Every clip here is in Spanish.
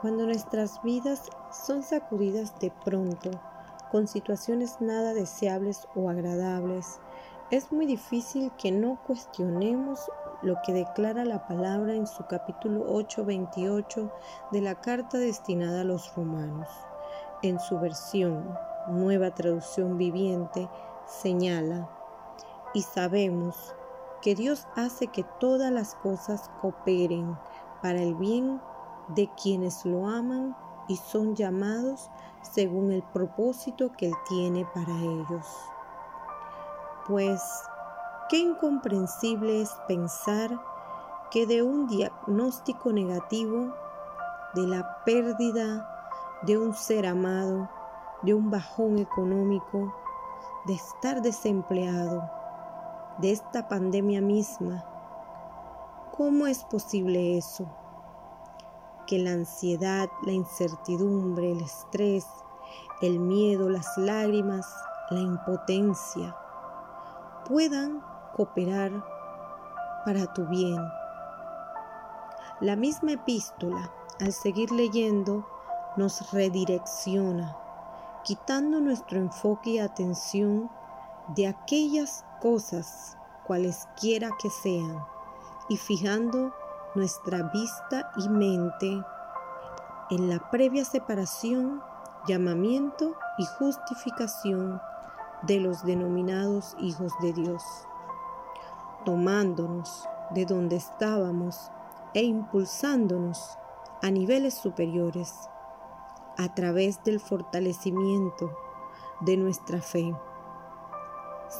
Cuando nuestras vidas son sacudidas de pronto con situaciones nada deseables o agradables, es muy difícil que no cuestionemos lo que declara la palabra en su capítulo 8:28 de la carta destinada a los romanos. En su versión, nueva traducción viviente, señala, y sabemos que Dios hace que todas las cosas cooperen para el bien de quienes lo aman y son llamados según el propósito que Él tiene para ellos. Pues, qué incomprensible es pensar que de un diagnóstico negativo, de la pérdida de un ser amado, de un bajón económico, de estar desempleado, de esta pandemia misma, ¿cómo es posible eso? Que la ansiedad, la incertidumbre, el estrés, el miedo, las lágrimas, la impotencia puedan cooperar para tu bien. La misma epístola, al seguir leyendo, nos redirecciona, quitando nuestro enfoque y atención de aquellas cosas, cualesquiera que sean, y fijando nuestra vista y mente en la previa separación, llamamiento y justificación de los denominados hijos de Dios, tomándonos de donde estábamos e impulsándonos a niveles superiores a través del fortalecimiento de nuestra fe,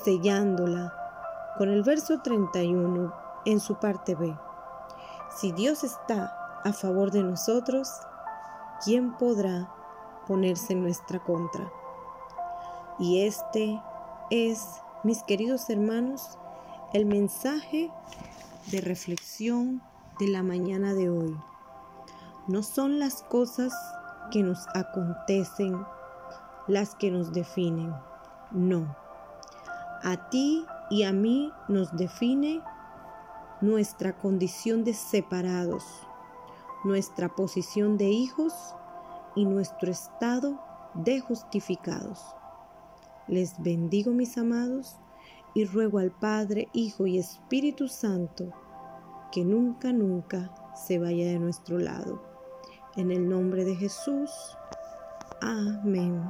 sellándola con el verso 31 en su parte B si Dios está a favor de nosotros, ¿quién podrá ponerse en nuestra contra? Y este es, mis queridos hermanos, el mensaje de reflexión de la mañana de hoy. No son las cosas que nos acontecen las que nos definen, no. A ti y a mí nos define nuestra condición de separados, nuestra posición de hijos y nuestro estado de justificados. Les bendigo mis amados y ruego al Padre, Hijo y Espíritu Santo que nunca, nunca se vaya de nuestro lado. En el nombre de Jesús. Amén.